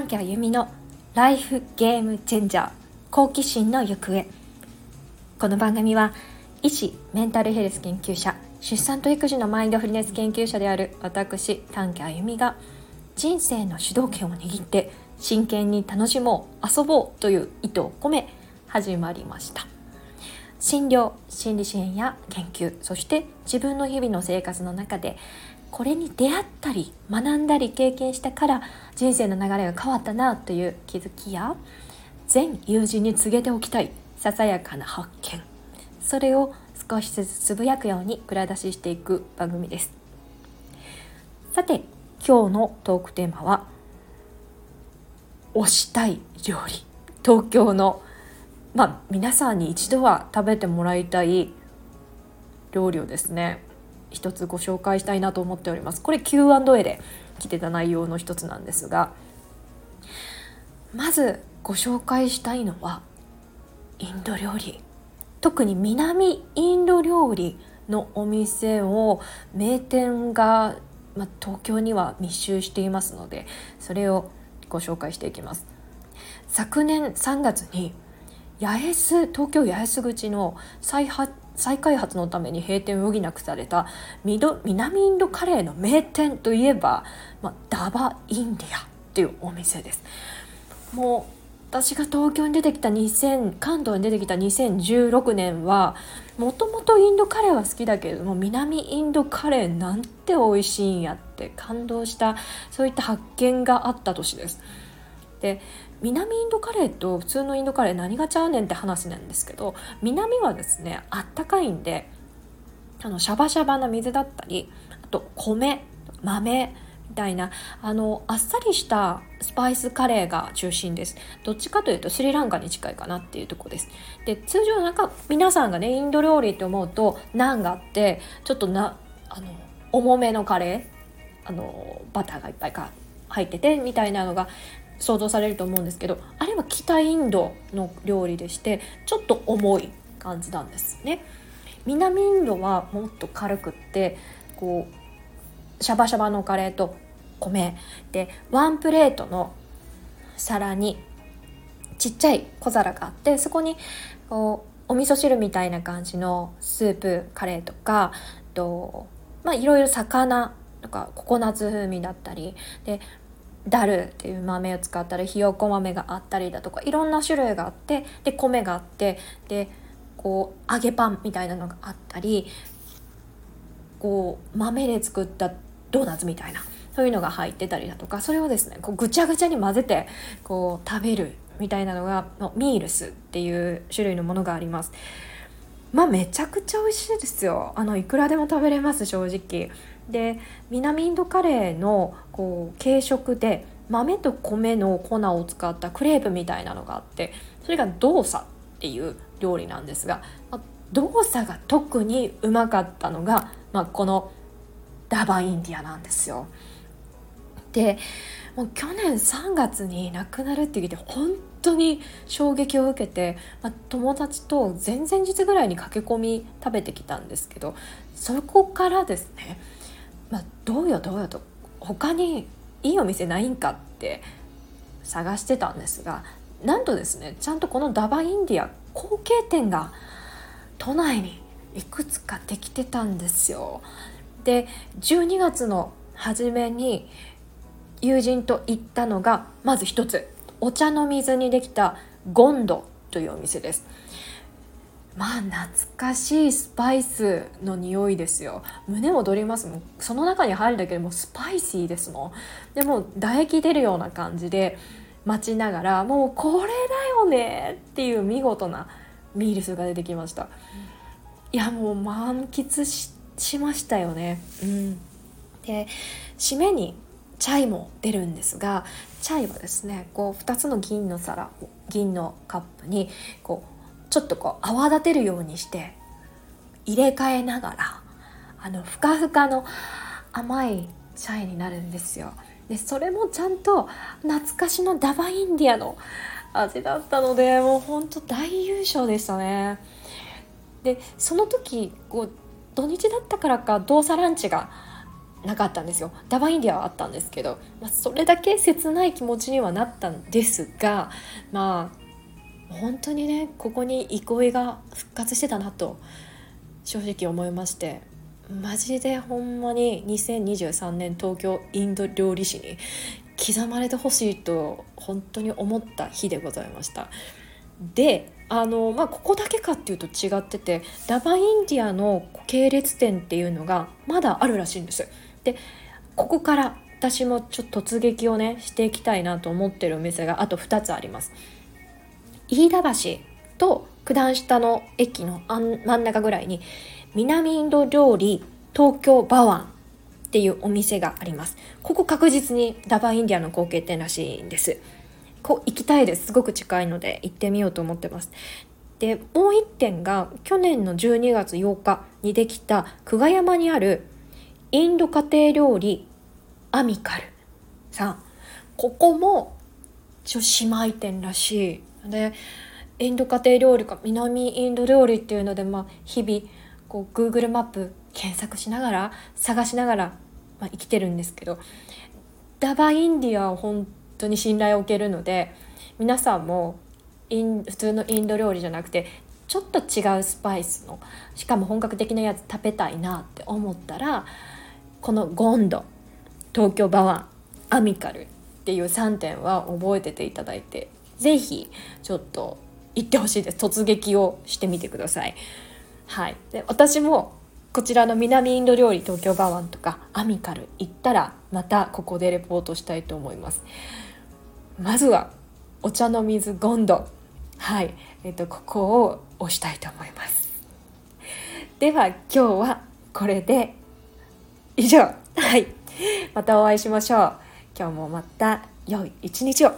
短期あゆみのライフゲームチェンジャー好奇心の行方。この番組は医師メンタルヘルス研究者出産と育児のマインドフルネス研究者である私短期あゆみが人生の主導権を握って真剣に楽しもう遊ぼうという意図を込め始まりました。診療心理支援や研究そして自分の日々の生活の中でこれに出会ったり学んだり経験したから人生の流れが変わったなという気づきや全友人に告げておきたいささやかな発見。それを少しずつつぶやくように蔵出ししていく番組です。さて今日のトークテーマは推したい料理。東京のまあ皆さんに一度は食べてもらいたい料理をですね一つご紹介したいなと思っております。これ Q&A で来てた内容の一つなんですがまずご紹介したいのはインド料理。特に南インド料理のお店を名店が、ま、東京には密集していますのでそれをご紹介していきます。昨年3月に八重洲東京八重洲口の再発再開発のために閉店を余儀なくされた南インドカレーの名店といえば、まあ、ダバインディアっていうお店ですもう私が東京に出てきた2000関東に出てきた2016年はもともとインドカレーは好きだけれども南インドカレーなんて美味しいんやって感動したそういった発見があった年です。で南インドカレーと普通のインドカレー何がちゃうねんって話なんですけど南はですねあったかいんであのシャバシャバな水だったりあと米豆みたいなあのあっさりしたスパイスカレーが中心です。どっちかというとスリランカに近いかなっていうとこです。で通常なんか皆さんがねインド料理って思うとナンがあってちょっとなあの重めのカレーあのバターがいっぱいか入っててみたいなのが想像されると思うんですけどあれは北インドの料理でしてちょっと重い感じなんですね。南インドはもっと軽くってこうシャバシャバのカレーと米。でワンプレートの皿にちっちゃい小皿があってそこにこうお味噌汁みたいな感じのスープカレーとかとまあいろいろ魚とかココナッツ風味だったりでダルっていう豆を使ったりひよこ豆があったりだとかいろんな種類があってで米があってでこう揚げパンみたいなのがあったりこう豆で作ったドーナツみたいなそういうのが入ってたりだとかそれをですねこうぐちゃぐちゃに混ぜてこう食べるみたいなのがミールスっていう種類のものがあります。まあめちゃくちゃ美味しいですよあのいくらでも食べれます正直で南インドカレーのこう軽食で豆と米の粉を使ったクレープみたいなのがあってそれがドーサっていう料理なんですが、まあ、ドーサが特にうまかったのが、まあ、このダバインディアなんですよ。でもう去年3月に亡くなるって聞いて本当に衝撃を受けて、まあ、友達と前々日ぐらいに駆け込み食べてきたんですけどそこからですね、まあ、どうよどうよと他にいいお店ないんかって探してたんですがなんとですねちゃんとこのダバインディア後継店が都内にいくつかできてたんですよ。で12月の初めに友人と行ったのがまず一つお茶の水にできたゴンドというお店ですまあ懐かしいスパイスの匂いですよ。胸躍りますもん。その中に入るだけでもスパイシーですもん。でも唾液出るような感じで待ちながらもうこれだよねっていう見事なミールスが出てきました。いやもう満喫しましたよね。うん。で締めにチャイも出るんですがチャイはですねこう2つの銀の皿銀のカップにこうちょっとこう泡立てるようにして入れ替えながらあのふかふかの甘いチャイになるんですよ。でそれもちゃんと懐かしのダバインディアの味だったのでもうほんと大優勝でしたね。でその時こう土日だったからか動作ランチがなかったんですよダバインディアはあったんですけど、まあ、それだけ切ない気持ちにはなったんですがまあ本当にねここに憩いが復活してたなと正直思いましてマジでほんまに2023年東京インド料理史に刻まれてほしいと本当に思った日でございました。であの、まあ、ここだけかっていうと違っててダバインディアの系列店っていうのがまだあるらしいんです。でここから私もちょっと突撃をねしていきたいなと思ってるお店があと2つあります。飯田橋と九段下の駅の真ん中ぐらいに南インド料理東京バワンっていうお店があります。ここ確実にダバインディアの後継店らしいんです。こ行きたいです。すごく近いので行ってみようと思ってます。で、もう1点が去年の12月8日にできた久我山にあるインド家庭料理アミカルさん。ここも一応姉妹店らしい。で、インド家庭料理か南インド料理っていうので、まあ、日々こう Google マップ検索しながら探しながら、まあ、生きてるんですけどダバインディアは本当に信頼を受けるので皆さんもイン普通のインド料理じゃなくてちょっと違うスパイスのしかも本格的なやつ食べたいなって思ったらこのゴンド東京バワンアミカルっていう3点は覚えてていただいて是非ちょっと行ってほしいです。突撃をしてみてください。はい、で私もこちらの南インド料理東京バワンとかアミカル行ったらまたここでレポートしたいと思います。まずはお茶の水ゴンド。はい、えっと、ここを押したいと思います。では今日はこれで以上。はい。またお会いしましょう。今日もまた良い一日を。